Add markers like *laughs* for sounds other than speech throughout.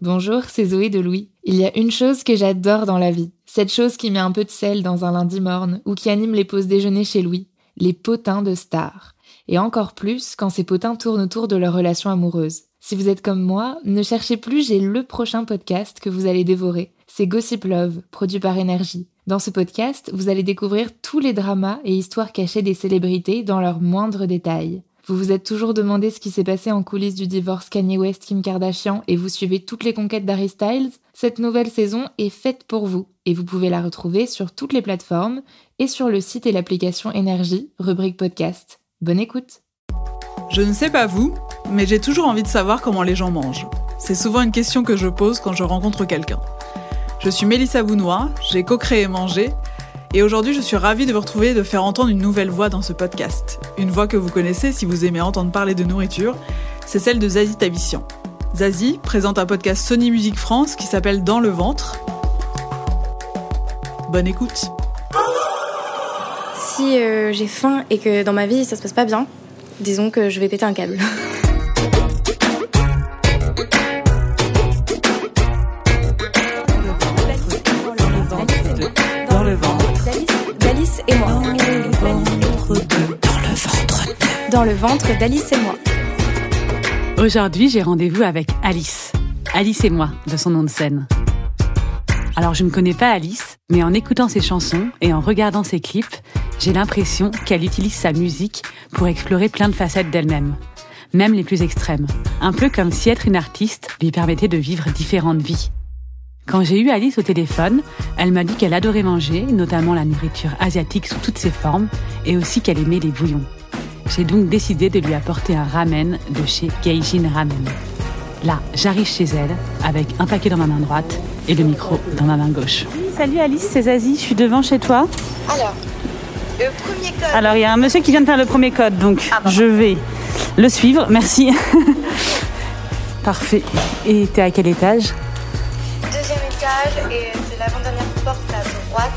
Bonjour, c'est Zoé de Louis. Il y a une chose que j'adore dans la vie. Cette chose qui met un peu de sel dans un lundi morne ou qui anime les pauses déjeuner chez Louis. Les potins de stars. Et encore plus quand ces potins tournent autour de leur relation amoureuse. Si vous êtes comme moi, ne cherchez plus, j'ai le prochain podcast que vous allez dévorer. C'est Gossip Love, produit par Énergie. Dans ce podcast, vous allez découvrir tous les dramas et histoires cachées des célébrités dans leurs moindres détails. Vous vous êtes toujours demandé ce qui s'est passé en coulisses du divorce Kanye West-Kim Kardashian et vous suivez toutes les conquêtes d'Harry Styles? Cette nouvelle saison est faite pour vous et vous pouvez la retrouver sur toutes les plateformes et sur le site et l'application Énergie, rubrique podcast. Bonne écoute Je ne sais pas vous, mais j'ai toujours envie de savoir comment les gens mangent. C'est souvent une question que je pose quand je rencontre quelqu'un. Je suis Mélissa Bounois, j'ai co-créé Manger, et aujourd'hui je suis ravie de vous retrouver et de faire entendre une nouvelle voix dans ce podcast. Une voix que vous connaissez si vous aimez entendre parler de nourriture, c'est celle de Zazie Tavissian. Zazie présente un podcast Sony Music France qui s'appelle Dans le ventre. Bonne écoute. Si euh, j'ai faim et que dans ma vie ça se passe pas bien, disons que je vais péter un câble. *laughs* Dans le ventre d'Alice et moi. Aujourd'hui, j'ai rendez-vous avec Alice. Alice et moi, de son nom de scène. Alors, je ne connais pas Alice, mais en écoutant ses chansons et en regardant ses clips, j'ai l'impression qu'elle utilise sa musique pour explorer plein de facettes d'elle-même, même les plus extrêmes. Un peu comme si être une artiste lui permettait de vivre différentes vies. Quand j'ai eu Alice au téléphone, elle m'a dit qu'elle adorait manger, notamment la nourriture asiatique sous toutes ses formes, et aussi qu'elle aimait les bouillons. J'ai donc décidé de lui apporter un ramen de chez Gaijin Ramen. Là, j'arrive chez elle avec un paquet dans ma main droite et le micro dans ma main gauche. Salut Alice, c'est Zazie, je suis devant chez toi. Alors, le premier code. Alors, il y a un monsieur qui vient de faire le premier code, donc Ah, je vais le suivre. Merci. *laughs* Parfait. Et t'es à quel étage? Deuxième étage et c'est l'avant-dernière porte à droite.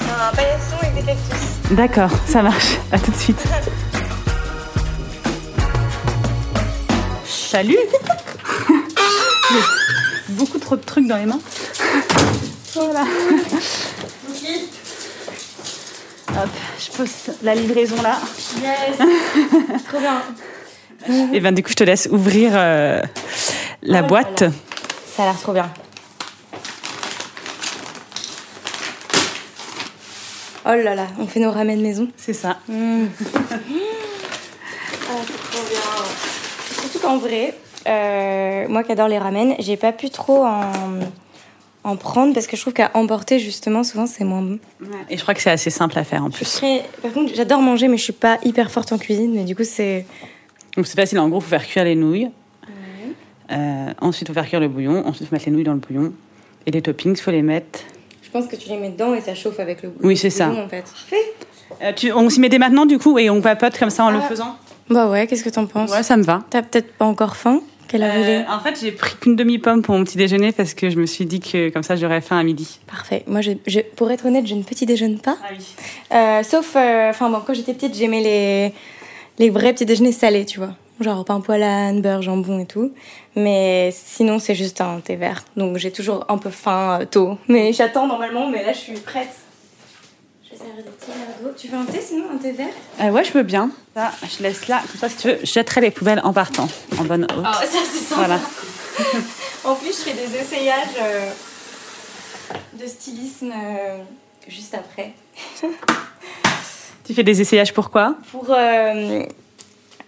C'est un paillasson avec des cactus. D'accord, ça marche. À tout de suite. *laughs* Salut *laughs* J'ai Beaucoup trop de trucs dans les mains. Voilà. Hop, je pose la livraison là. Yes *laughs* Trop bien. Et ben du coup, je te laisse ouvrir euh, la Oh là boîte. Ça a l'air trop bien. Oh là là, on fait nos ramen maison. C'est ça. *laughs* Ah, c'est trop bien. Surtout qu'en vrai, euh, moi qui adore les ramen, j'ai pas pu trop en, en prendre parce que je trouve qu'à emporter, justement, souvent c'est moins bon. Et je crois que c'est assez simple à faire en plus. très- Par contre, j'adore manger, mais je suis pas hyper forte en cuisine. Mais du coup, c'est. Donc c'est facile, en gros, il faut faire cuire les nouilles. Euh, ensuite, faut faire cuire le bouillon. Ensuite, faut mettre les nouilles dans le bouillon. Et les toppings, il faut les mettre. Je pense que tu les mets dedans et ça chauffe avec le Oui, c'est ça. bouillon, en fait. Euh, tu- on s'y met dès maintenant, du coup, et on papote comme ça en le Ah. faisant Bah ouais, qu'est-ce que t'en penses Ouais, ça me va. T'as peut-être pas encore faim Quelle heure Euh, en fait, j'ai pris qu'une demi-pomme pour mon petit déjeuner parce que je me suis dit que comme ça, j'aurais faim à midi. Parfait. Moi, je, je- pour être honnête, je ne petit déjeune pas. Ah oui. Euh, sauf, euh, enfin bon, quand j'étais petite, j'aimais les, les vrais petits déjeuners salés, tu vois. Genre pain âne, beurre, jambon et tout. Mais sinon, c'est juste un thé vert. Donc j'ai toujours un peu faim euh, tôt. Mais j'attends normalement, mais là, je suis prête. Je vais servir des petits verres d'eau. Tu veux un thé sinon, un thé vert? Euh, ouais, je veux bien. Ça, je laisse là. Comme ça, si tu veux, je jetterai les poubelles en partant, en bonne hôte. Ah, ça c'est sympa. Voilà. *laughs* En plus, je fais des essayages euh, de stylisme euh, juste après. *laughs* Tu fais des essayages pourquoi Pour, euh,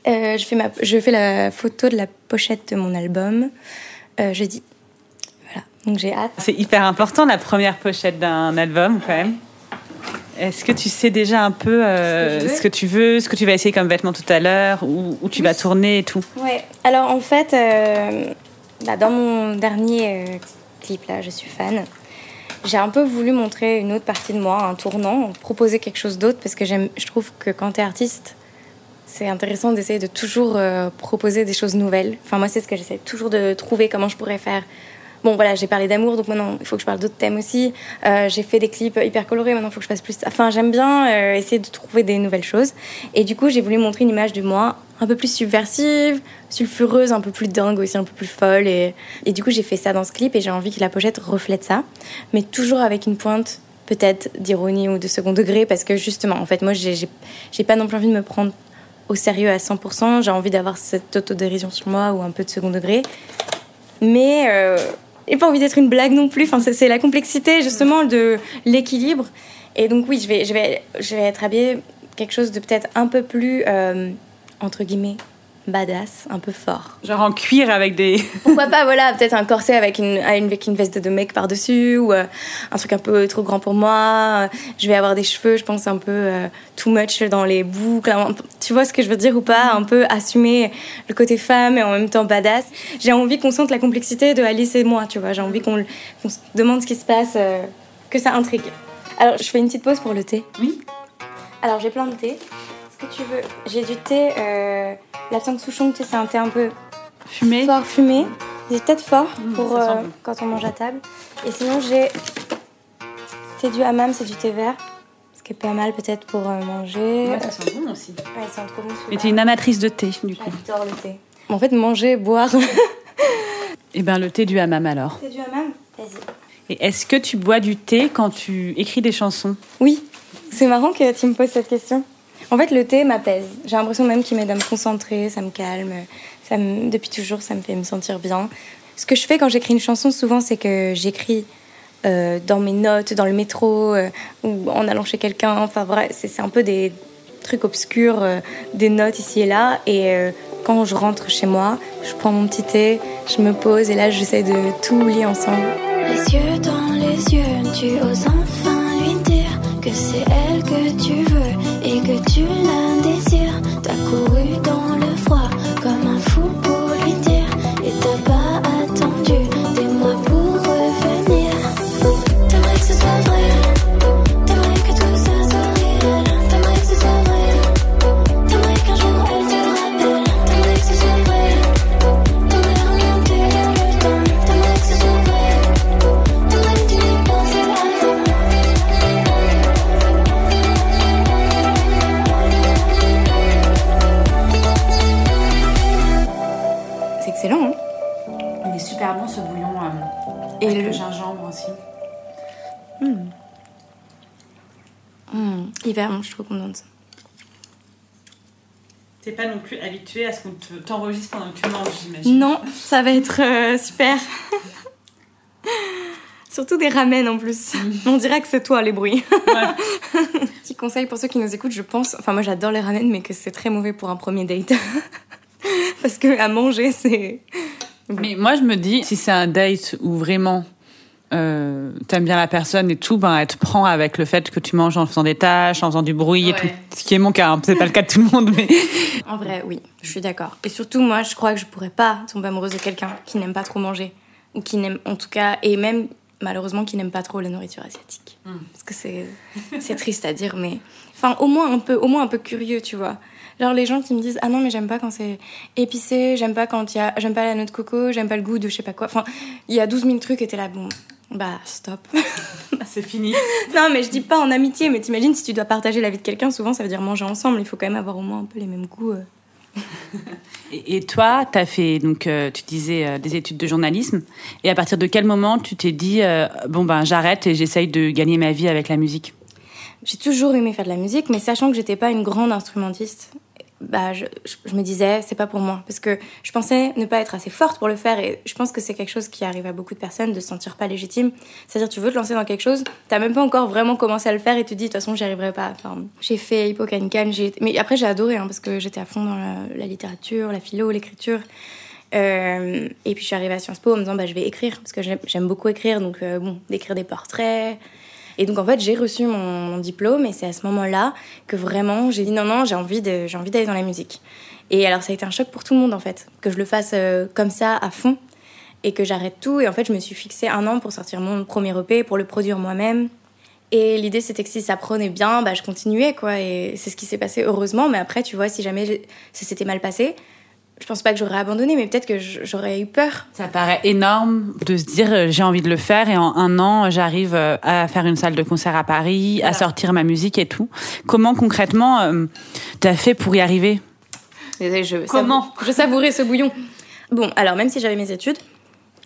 je, fais ma, je fais la photo de la pochette de mon album jeudi. Voilà, donc j'ai hâte. C'est hyper important la première pochette d'un album quand même. Est-ce que tu sais déjà un peu euh, ce, que tu veux, ce que tu vas essayer comme vêtement tout à l'heure, où, tu vas tourner et tout? Ouais. Alors en fait, euh, bah, dans mon dernier euh, clip là, je suis fan. J'ai un peu voulu montrer une autre partie de moi, un tournant, proposer quelque chose d'autre parce que j'aime, je trouve que quand t'es artiste, c'est intéressant d'essayer de toujours proposer des choses nouvelles. Enfin moi c'est ce que j'essaie toujours de trouver comment je pourrais faire Bon, voilà, j'ai parlé d'amour, donc maintenant, il faut que je parle d'autres thèmes aussi. Euh, j'ai fait des clips hyper colorés, maintenant, il faut que je fasse plus. Enfin, j'aime bien euh, essayer de trouver des nouvelles choses. Et du coup, j'ai voulu montrer une image de moi un peu plus subversive, sulfureuse, un peu plus dingue aussi, un peu plus folle. Et, du coup, j'ai fait ça dans ce clip et j'ai envie que la pochette reflète ça, mais toujours avec une pointe peut-être d'ironie ou de second degré, parce que justement, en fait, moi, j'ai pas non plus envie de me prendre au sérieux à 100%. J'ai envie d'avoir cette autodérision sur moi ou un peu de second degré. Mais euh, et pas envie d'être une blague non plus. Enfin, c'est la complexité justement de l'équilibre. Et donc oui, je vais, je vais, je vais être habillée quelque chose de peut-être un peu plus euh, entre guillemets badass, un peu fort. Genre en cuir avec des. *laughs* Pourquoi pas, voilà, peut-être un corset avec une, avec une veste de mec par-dessus, ou euh, un truc un peu trop grand pour moi. Je vais avoir des cheveux, je pense, un peu euh, too much dans les boucles. Tu vois ce que je veux dire ou pas Un peu assumer le côté femme et en même temps badass. J'ai envie qu'on sente la complexité de Alice et moi, tu vois. J'ai envie qu'on se demande ce qui se passe, euh, que ça intrigue. Alors, je fais une petite pause pour le thé. Oui. Alors, j'ai plein de thé que tu veux. J'ai du thé, euh, l'absinthe souchon, tu sais, c'est un thé un peu fumé. Fort fumé. Il peut-être fort mmh, pour euh, quand on mange à table. Et sinon, j'ai thé du hammam, c'est du thé vert. Ce qui est pas mal peut-être pour euh, manger. Ouais, ça sent bon aussi. Ouais, ça sent trop bon. Mais t'es une amatrice de thé, du coup. J'adore le thé. En fait, manger, boire. Et *laughs* eh ben le thé du hammam alors. Thé du hammam Vas-y. Et est-ce que tu bois du thé quand tu écris des chansons? Oui. C'est marrant que tu me poses cette question. En fait, le thé m'apaise. J'ai l'impression même qu'il m'aide à me concentrer, ça me calme. Ça depuis toujours, ça me fait me sentir bien. Ce que je fais quand j'écris une chanson, souvent, c'est que j'écris euh, dans mes notes, dans le métro, euh, ou en allant chez quelqu'un. Enfin, vrai, c'est un peu des trucs obscurs, euh, des notes ici et là. Et quand je rentre chez moi, je prends mon petit thé, je me pose, et là, j'essaie de tout lier ensemble. Les yeux dans les yeux, tu oses enfin lui dire que c'est elle que tu veux que tu la Euh, et le... gingembre aussi. Mmh. Mmh. Hyper bon, je trouve qu'on ça. T'es pas non plus habitué à ce qu'on t'enregistre pendant que tu manges, j'imagine. Non, ça va être euh, super. *laughs* Surtout des ramen en plus. Mm. *laughs* On dirait que c'est toi les bruits. Ouais. *laughs* Petit conseil pour ceux qui nous écoutent, je pense. Enfin, moi j'adore les ramen, mais que c'est très mauvais pour un premier date. Parce que à manger, c'est. Mais moi, je me dis, si c'est un date où vraiment euh, t'aimes bien la personne et tout, ben elle te prend avec le fait que tu manges en faisant des tâches, en faisant du bruit et tout. Ce qui est mon cas, hein. c'est pas le cas de tout le monde, mais. *laughs* En vrai, oui, je suis d'accord. Et surtout, moi, je crois que je pourrais pas tomber amoureuse de quelqu'un qui n'aime pas trop manger. Ou qui n'aime, en tout cas, et même malheureusement qui n'aime pas trop la nourriture asiatique. Hmm. Parce que c'est, c'est triste à dire, mais. Enfin, au moins un peu, au moins un peu curieux, tu vois. Genre les gens qui me disent ah non mais j'aime pas quand c'est épicé, j'aime pas quand il y a j'aime pas la noix de coco, j'aime pas le goût de je sais pas quoi. Enfin, il y a 12 000 trucs et t'es là bon. Bah stop. *laughs* c'est fini. *laughs* non mais je dis pas en amitié, mais t'imagines si tu dois partager la vie de quelqu'un, souvent ça veut dire manger ensemble. Il faut quand même avoir au moins un peu les mêmes goûts. Euh. *laughs* et, toi, tu as fait, donc, euh, tu disais, euh, des études de journalisme. Et à partir de quel moment tu t'es dit, bon, ben, j'arrête et j'essaye de gagner ma vie avec la musique? J'ai toujours aimé faire de la musique, mais sachant que j'étais pas une grande instrumentiste, bah, je, je, me disais, c'est pas pour moi. Parce que je pensais ne pas être assez forte pour le faire. Et je pense que c'est quelque chose qui arrive à beaucoup de personnes de se sentir pas légitime. C'est-à-dire, tu veux te lancer dans quelque chose, t'as même pas encore vraiment commencé à le faire et tu te dis, de toute façon, j'y arriverai pas. Enfin, j'ai fait Hippocanicane, j'ai... mais après, j'ai adoré, hein, parce que j'étais à fond dans la, littérature, la philo, l'écriture. Euh, et puis, je suis arrivée à Sciences Po en me disant, bah, je vais écrire, parce que j'aime beaucoup écrire. Donc, euh, bon, d'écrire des portraits. Et donc en fait, j'ai reçu mon, diplôme et c'est à ce moment-là que vraiment j'ai dit non, non, j'ai envie d'aller dans la musique. Et alors ça a été un choc pour tout le monde en fait, que je le fasse euh, comme ça à fond et que j'arrête tout. Et en fait, je me suis fixé un an pour sortir mon premier EP, pour le produire moi-même. Et l'idée, c'était que si ça prenait bien, bah, je continuais, quoi. Et c'est ce qui s'est passé, heureusement. Mais après, tu vois, si jamais ça s'était mal passé, je pense pas que j'aurais abandonné, mais peut-être que j'aurais eu peur. Ça paraît énorme de se dire euh, j'ai envie de le faire et en un an j'arrive euh, à faire une salle de concert à Paris, à sortir ma musique et tout. Comment concrètement euh, t'as fait pour y arriver? Désolée, je Comment? savou- Je savourais ce bouillon. Bon, alors, même si j'avais mes études,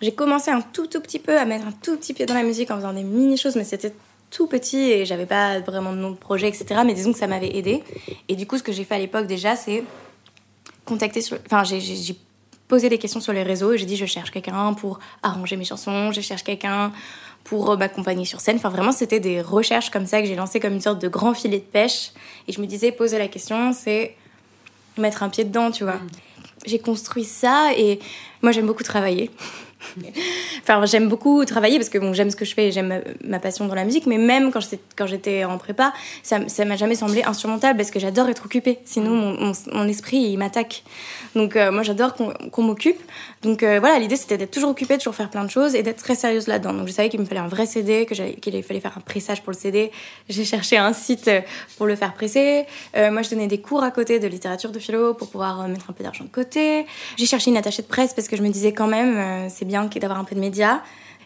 j'ai commencé un tout, tout petit peu à mettre un tout petit pied dans la musique en faisant des mini-choses, mais c'était tout petit et j'avais pas vraiment de nom de projet, etc. Mais disons que ça m'avait aidé. Et du coup, ce que j'ai fait à l'époque déjà, c'est sur. Enfin, j'ai- posé des questions sur les réseaux et j'ai dit je cherche quelqu'un pour arranger mes chansons, je cherche quelqu'un pour euh, m'accompagner sur scène. Enfin, vraiment, c'était des recherches comme ça que j'ai lancé comme une sorte de grand filet de pêche. Et je me disais, poser la question, c'est mettre un pied dedans, tu vois. J'ai construit ça et moi, j'aime beaucoup travailler. *laughs* Enfin, j'aime beaucoup travailler parce que bon, j'aime ce que je fais et j'aime ma, passion dans la musique, mais même quand j'étais, en prépa, ça, ça m'a jamais semblé insurmontable parce que j'adore être occupée. Sinon, mon, esprit, il m'attaque. Donc, euh, moi, j'adore qu'on, m'occupe. Donc, euh, voilà, l'idée, c'était d'être toujours occupée, toujours faire plein de choses et d'être très sérieuse là-dedans. Donc, je savais qu'il me fallait un vrai CD, qu'il fallait faire un pressage pour le CD. J'ai cherché un site euh, pour le faire presser. Moi, je donnais des cours à côté de littérature de philo pour pouvoir mettre un peu d'argent de côté. J'ai cherché une attachée de presse parce que je me disais quand même, c'est bien d'avoir un peu de médias.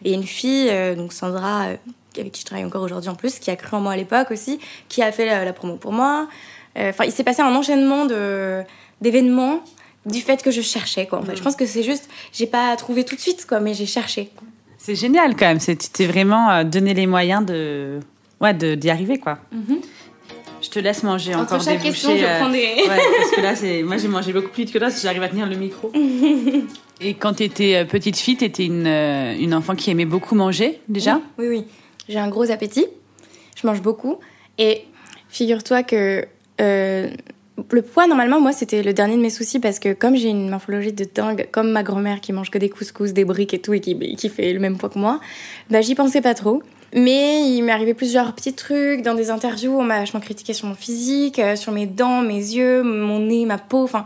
Et une fille, euh, donc Sandra, euh, avec qui je travaille encore aujourd'hui en plus, qui a cru en moi à l'époque aussi, qui a fait la, la promo pour moi. Euh, Enfin, il s'est passé un enchaînement de d'événements du fait que je cherchais quoi. En fait. Je pense que c'est juste, j'ai pas trouvé tout de suite quoi, mais j'ai cherché. C'est génial quand même, c'est- tu t'es vraiment donné les moyens de ouais de- d'y arriver quoi. Je te laisse manger Entre encore chaque des question, bouchées, je euh, prends des- Ouais, parce que là, c'est moi j'ai mangé beaucoup plus vite que toi, que j'arrive à tenir le micro. *laughs* Et quand tu étais petite fille, tu étais une, euh, une enfant qui aimait beaucoup manger déjà? Oui, oui. J'ai un gros appétit. Je mange beaucoup. Et figure-toi que euh, le poids, normalement, moi, c'était le dernier de mes soucis parce que comme j'ai une morphologie de dingue, comme ma grand-mère qui mange que des couscous, des briques et tout, et qui, qui fait le même poids que moi, bah, j'y pensais pas trop. Mais il m'est arrivé plusieurs petits trucs dans des interviews. On m'a vachement critiqué sur mon physique, euh, sur mes dents, mes yeux, mon nez, ma peau. Enfin,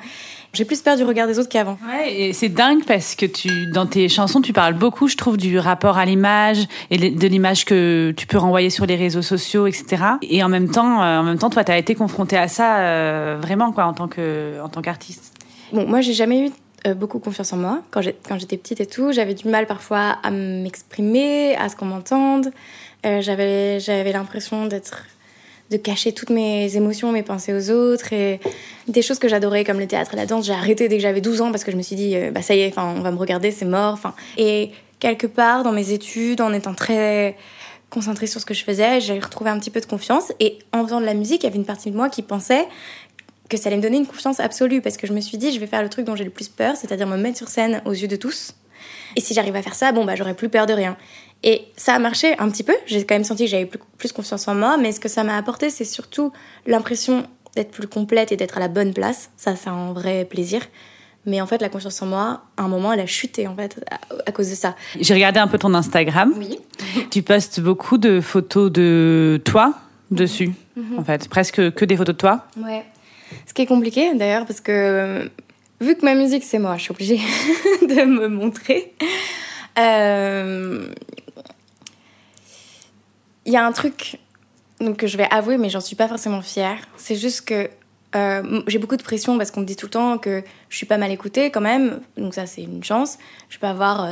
j'ai plus peur du regard des autres qu'avant. Ouais, et c'est dingue parce que tu, dans tes chansons, tu parles beaucoup, je trouve, du rapport à l'image et de l'image que tu peux renvoyer sur les réseaux sociaux, etc. Et en même temps, euh, en même temps, toi, t'as été confronté à ça euh, vraiment, quoi, en tant que, en tant qu'artiste. Bon, moi, j'ai jamais eu beaucoup confiance en moi. Quand j'étais petite et tout, j'avais du mal parfois à m'exprimer, à ce qu'on m'entende. Euh, j'avais l'impression d'être de cacher toutes mes émotions, mes pensées aux autres et des choses que j'adorais comme le théâtre et la danse. J'ai arrêté dès que j'avais 12 ans parce que je me suis dit euh, bah ça y est, on va me regarder, c'est mort. Enfin et quelque part dans mes études, en étant très concentrée sur ce que je faisais, j'ai retrouvé un petit peu de confiance et en faisant de la musique, il y avait une partie de moi qui pensait que ça allait me donner une confiance absolue parce que je me suis dit je vais faire le truc dont j'ai le plus peur, c'est-à-dire me mettre sur scène aux yeux de tous. Et si j'arrive à faire ça, bon bah j'aurai plus peur de rien. Et ça a marché un petit peu. J'ai quand même senti que j'avais plus, confiance en moi, mais ce que ça m'a apporté, c'est surtout l'impression d'être plus complète et d'être à la bonne place. Ça, c'est un vrai plaisir. Mais en fait, la confiance en moi, à un moment, elle a chuté en fait à, à cause de ça. J'ai regardé un peu ton Instagram. Oui. Tu postes beaucoup de photos de toi dessus, en fait, presque que des photos de toi. Ouais. Ce qui est compliqué d'ailleurs, parce que euh, vu que ma musique c'est moi, je suis obligée *laughs* de me montrer. Euh, Il y a un truc donc, que je vais avouer, mais j'en suis pas forcément fière. C'est juste que euh, j'ai beaucoup de pression parce qu'on me dit tout le temps que je suis pas mal écoutée quand même. Donc, ça, c'est une chance. Je peux avoir,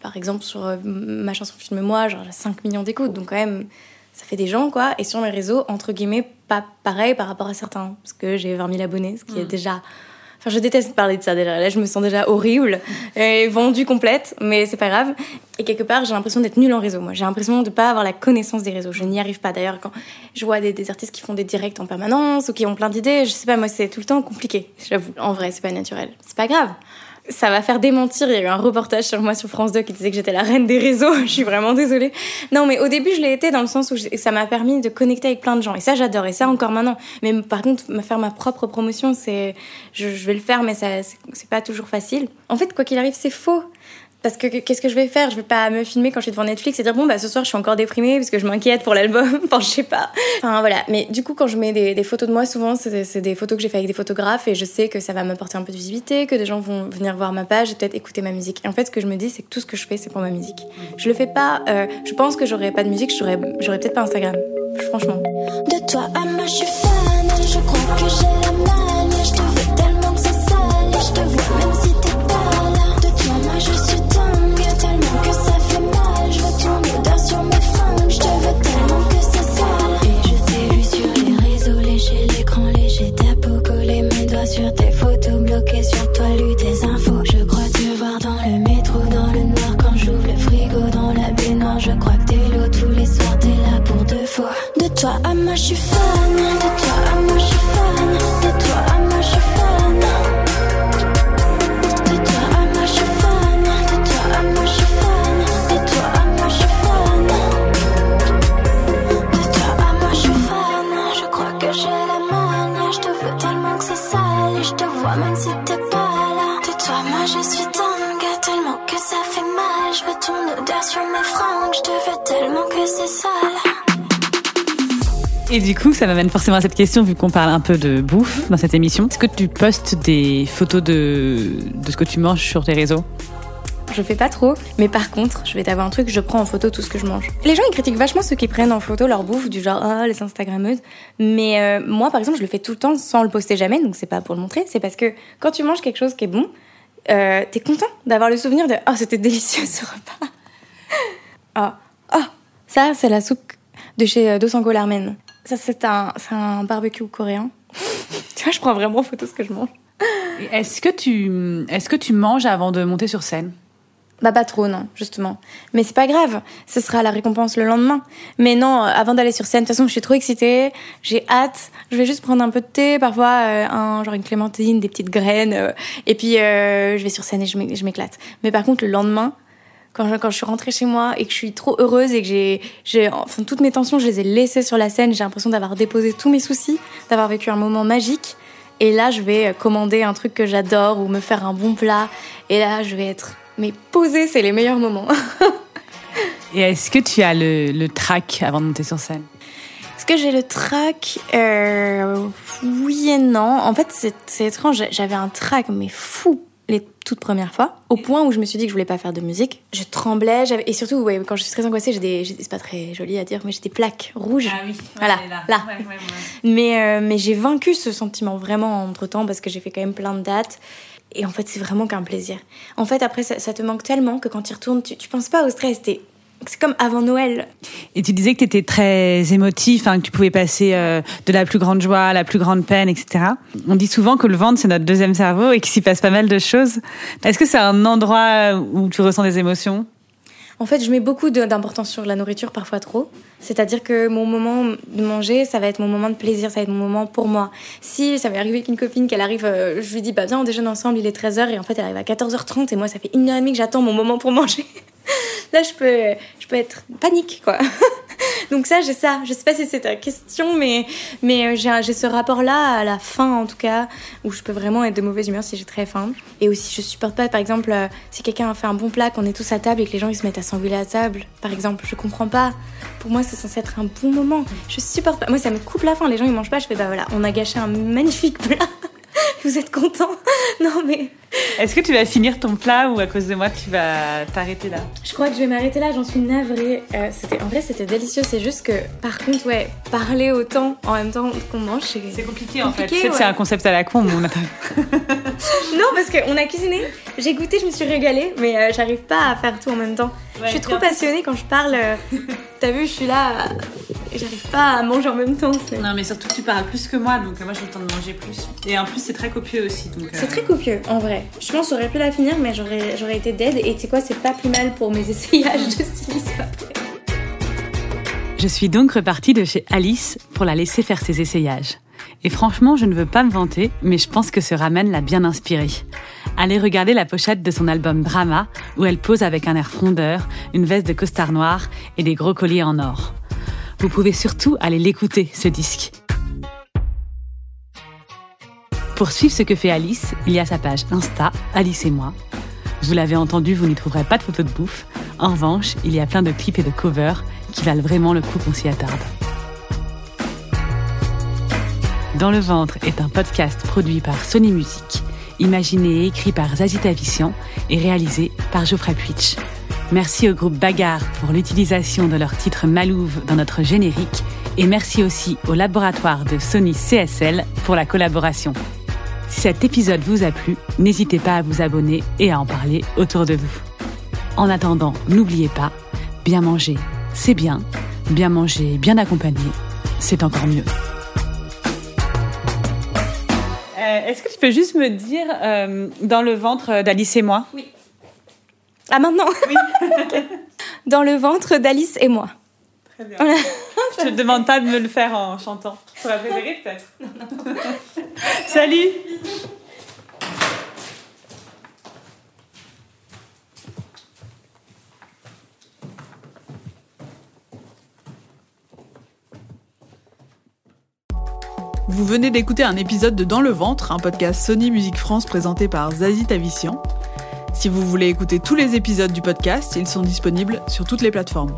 par exemple, sur ma chanson Filme-moi, genre 5 millions d'écoutes. Donc, quand même, ça fait des gens, quoi. Et sur mes réseaux, entre guillemets, pas pareil par rapport à certains. Parce que j'ai 20 000 abonnés, ce qui est déjà. Enfin, je déteste parler de ça déjà. Là, je me sens déjà horrible *laughs* et vendue complète, mais c'est pas grave. Et quelque part, j'ai l'impression d'être nulle en réseau. Moi, j'ai l'impression de pas avoir la connaissance des réseaux. Je n'y arrive pas. D'ailleurs, quand je vois des, des artistes qui font des directs en permanence ou qui ont plein d'idées, je sais pas, moi, c'est tout le temps compliqué. J'avoue. En vrai, c'est pas naturel. C'est pas grave. Ça va faire démentir. Il y a eu un reportage sur moi sur France 2 qui disait que j'étais la reine des réseaux. *laughs* je suis vraiment désolée. Non, mais au début, je l'ai été dans le sens où ça m'a permis de connecter avec plein de gens. Et ça, j'adore. Et ça, encore maintenant. Mais par contre, me faire ma propre promotion, c'est, je, vais le faire, mais ça, c'est pas toujours facile. En fait, quoi qu'il arrive, c'est faux. Parce que qu'est-ce que je vais faire? Je vais pas me filmer quand je suis devant Netflix et dire bon bah ce soir je suis encore déprimée parce que je m'inquiète pour l'album. *laughs* enfin je sais pas. Enfin voilà. Mais du coup quand je mets des, photos de moi souvent c'est des photos que j'ai fait avec des photographes et je sais que ça va m'apporter un peu de visibilité, que des gens vont venir voir ma page et peut-être écouter ma musique. Et en fait ce que je me dis c'est que tout ce que je fais c'est pour ma musique. Je le fais pas. Euh, je pense que j'aurais pas de musique, j'aurais peut-être pas Instagram. Franchement. De toi à moi, je suis fan. Je crois que j'ai la malle. Et du coup, ça m'amène forcément à cette question, vu qu'on parle un peu de bouffe dans cette émission. Est-ce que tu postes des photos de, de ce que tu manges sur tes réseaux? Je fais pas trop, mais par contre, je vais t'avoir un truc, je prends en photo tout ce que je mange. Les gens ils critiquent vachement ceux qui prennent en photo leur bouffe, du genre ah les Instagrammeuses. Mais euh, moi par exemple, je le fais tout le temps sans le poster jamais, donc c'est pas pour le montrer, c'est parce que quand tu manges quelque chose qui est bon, euh, t'es content d'avoir le souvenir de oh c'était *laughs* délicieux ce repas. Ah oh, ça c'est la soupe de chez euh, Dos Ango Larmen. Ça c'est un un barbecue coréen. *laughs* tu vois, je prends vraiment en photo ce que je mange. Est-ce que tu est-ce que tu manges avant de monter sur scène? Bah pas trop non, justement. Mais c'est pas grave, ce sera la récompense le lendemain. Mais non, euh, avant d'aller sur scène, de toute façon, je suis trop excitée, j'ai hâte. Je vais juste prendre un peu de thé, parfois euh, un genre une clémentine, des petites graines, euh, et puis euh, je vais sur scène et je m'éclate. Mais par contre, le lendemain, quand je, quand je suis rentrée chez moi et que je suis trop heureuse et que j'ai, j'ai, enfin toutes mes tensions, je les ai laissées sur la scène, j'ai l'impression d'avoir déposé tous mes soucis, d'avoir vécu un moment magique. Et là, je vais commander un truc que j'adore ou me faire un bon plat. Et là, je vais être mais posée, c'est les meilleurs moments. *laughs* Et est-ce que tu as le, le track avant de monter sur scène? Est-ce que j'ai le track euh, Oui et non. En fait, c'est c'est étrange. J'avais un track, mais fou, les toutes premières fois, au point où je me suis dit que je voulais pas faire de musique. Je tremblais, j'avais et surtout, ouais, quand je suis très angoissée, j'ai des, c'est pas très joli à dire, mais j'ai des plaques rouges. oui, Voilà, là. Mais, euh, mais j'ai vaincu ce sentiment vraiment entre temps parce que j'ai fait quand même plein de dates. Et en fait, c'est vraiment qu'un plaisir. En fait, après, ça, ça te manque tellement que quand tu retournes, tu, tu penses pas au stress. t'es- C'est comme avant Noël. Et tu disais que tu étais très émotif, hein, que tu pouvais passer euh, de la plus grande joie à la plus grande peine, etc. On dit souvent que le ventre, c'est notre deuxième cerveau et qu'il s'y passe pas mal de choses. Est-ce que c'est un endroit où tu ressens des émotions? En fait, je mets beaucoup d'importance sur la nourriture, parfois trop. C'est-à-dire que mon moment de manger, ça va être mon moment de plaisir, ça va être mon moment pour moi. Si ça m'est arrivé qu'une copine, qu'elle arrive, euh, je lui dis, bah viens, on déjeune ensemble, il est 13h, et en fait, elle arrive à 14h30, et moi, ça fait une heure et demie que j'attends mon moment pour *laughs* manger. Là, je peux, je peux être panique, quoi. *laughs* Donc ça, j'ai ça. Je sais pas si c'est ta question, mais, mais euh, j'ai ce rapport-là à la fin, en tout cas, où je peux vraiment être de mauvaise humeur si j'ai très faim. Et aussi, je supporte pas, par exemple, euh, si quelqu'un a fait un bon plat, qu'on est tous à table et que les gens ils se mettent à s'engueuler à table, par exemple, je comprends pas. Pour moi, c'est censé être un bon moment. Je supporte pas. Moi, ça me coupe la faim. Les gens ils mangent pas. Je fais bah voilà, on a gâché un magnifique plat. *laughs* Vous êtes contents? *laughs* Non mais Est-ce que tu vas finir ton plat ou à cause de moi, tu vas t'arrêter là Je crois que je vais m'arrêter là, j'en suis navrée. Euh, c'était, en vrai, c'était délicieux. C'est juste que, par contre, ouais, parler autant en même temps qu'on mange, c'est... C'est compliqué en fait. C'est un concept à la con, mais on a *laughs* Non, parce qu'on a cuisiné, j'ai goûté, je me suis régalée, mais euh, j'arrive pas à faire tout en même temps. je suis trop passionnée quand je parle. euh, T'as vu, je suis là, euh, j'arrive pas à manger en même temps. Non, mais surtout que tu parles plus que moi, donc euh, moi j'ai le temps de manger plus. Et en plus, c'est très copieux aussi. Donc, c'est très copieux, en vrai. Je pense que j'aurais pu la finir, mais j'aurais, j'aurais été dead. Et tu sais quoi, c'est pas plus mal pour mes *laughs* essayages de stylisme après. Je suis donc repartie de chez Alice pour la laisser faire ses essayages. Et franchement, je ne veux pas me vanter, mais je pense que ce ramen l'a bien inspirée. Allez regarder la pochette de son album Drama, où elle pose avec un air frondeur, une veste de costard noir et des gros colliers en or. Vous pouvez surtout aller l'écouter, ce disque. Pour suivre ce que fait Alice, il y a sa page Insta, Alice et moi. Vous l'avez entendu, vous n'y trouverez pas de photos de bouffe. En revanche, il y a plein de clips et de covers qui valent vraiment le coup qu'on s'y attarde. Dans le ventre est un podcast produit par Sony Music, imaginé et écrit par Zazie Tavissian et réalisé par Geoffrey Puitch. Merci au groupe Bagarre pour l'utilisation de leur titre Malouve dans notre générique et merci aussi au laboratoire de Sony CSL pour la collaboration. Si cet épisode vous a plu, n'hésitez pas à vous abonner et à en parler autour de vous. En attendant, n'oubliez pas, bien manger, c'est bien, bien manger, bien accompagné, c'est encore mieux. Euh, est-ce que tu peux juste me dire euh, dans le ventre d'Alice et moi? Oui. Ah maintenant? Oui. *laughs* Dans le ventre d'Alice et moi. Très bien. Je te demande pas de me le faire en chantant. Ça va préférer peut-être? Salut Vous venez d'écouter un épisode de Dans le ventre, un podcast Sony Musique France présenté par Zazie Tavissian. Si vous voulez écouter tous les épisodes du podcast, ils sont disponibles sur toutes les plateformes.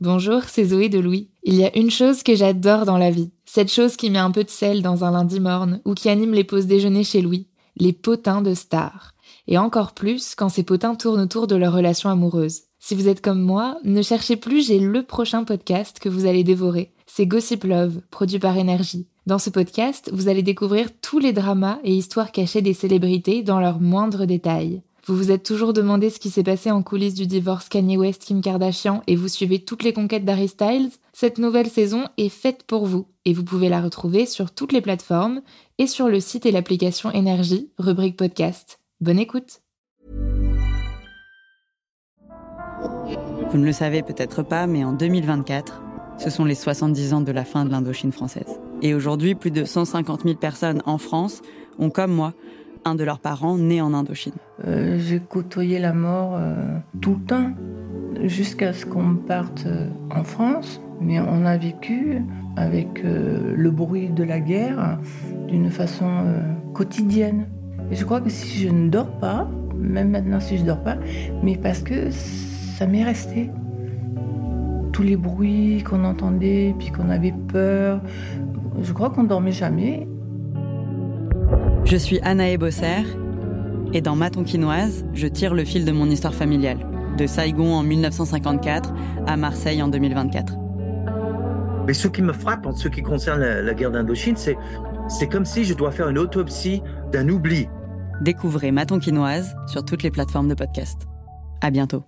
Bonjour, c'est Zoé de Louis. Il y a une chose que j'adore dans la vie. Cette chose qui met un peu de sel dans un lundi morne ou qui anime les pauses déjeuner chez Louis. Les potins de stars. Et encore plus quand ces potins tournent autour de leur relation amoureuse. Si vous êtes comme moi, ne cherchez plus, j'ai le prochain podcast que vous allez dévorer. C'est Gossip Love, produit par Énergie. Dans ce podcast, vous allez découvrir tous les dramas et histoires cachées des célébrités dans leurs moindres détails. Vous vous êtes toujours demandé ce qui s'est passé en coulisses du divorce Kanye West-Kim Kardashian et vous suivez toutes les conquêtes d'Harry Styles? Cette nouvelle saison est faite pour vous et vous pouvez la retrouver sur toutes les plateformes et sur le site et l'application Énergie, rubrique podcast. Bonne écoute Vous ne le savez peut-être pas, mais en 2024, ce sont les 70 ans de la fin de l'Indochine française. Et aujourd'hui, plus de 150 000 personnes en France ont, comme moi, un de leurs parents né en Indochine. Euh, J'ai côtoyé la mort euh, tout le temps, jusqu'à ce qu'on parte euh, en France. Mais on a vécu avec euh, le bruit de la guerre d'une façon euh, quotidienne. Et je crois que si je ne dors pas, même maintenant si je ne dors pas, mais parce que ça m'est resté. Tous les bruits qu'on entendait, puis qu'on avait peur, je crois qu'on dormait jamais. Je suis Anaë Bosser et dans Ma Tonkinoise, je tire le fil de mon histoire familiale, de Saigon en 1954 à Marseille en 2024. Mais ce qui me frappe en ce qui concerne la, la guerre d'Indochine, c'est c'est comme si je dois faire une autopsie d'un oubli. Découvrez Ma Tonkinoise sur toutes les plateformes de podcast. À bientôt.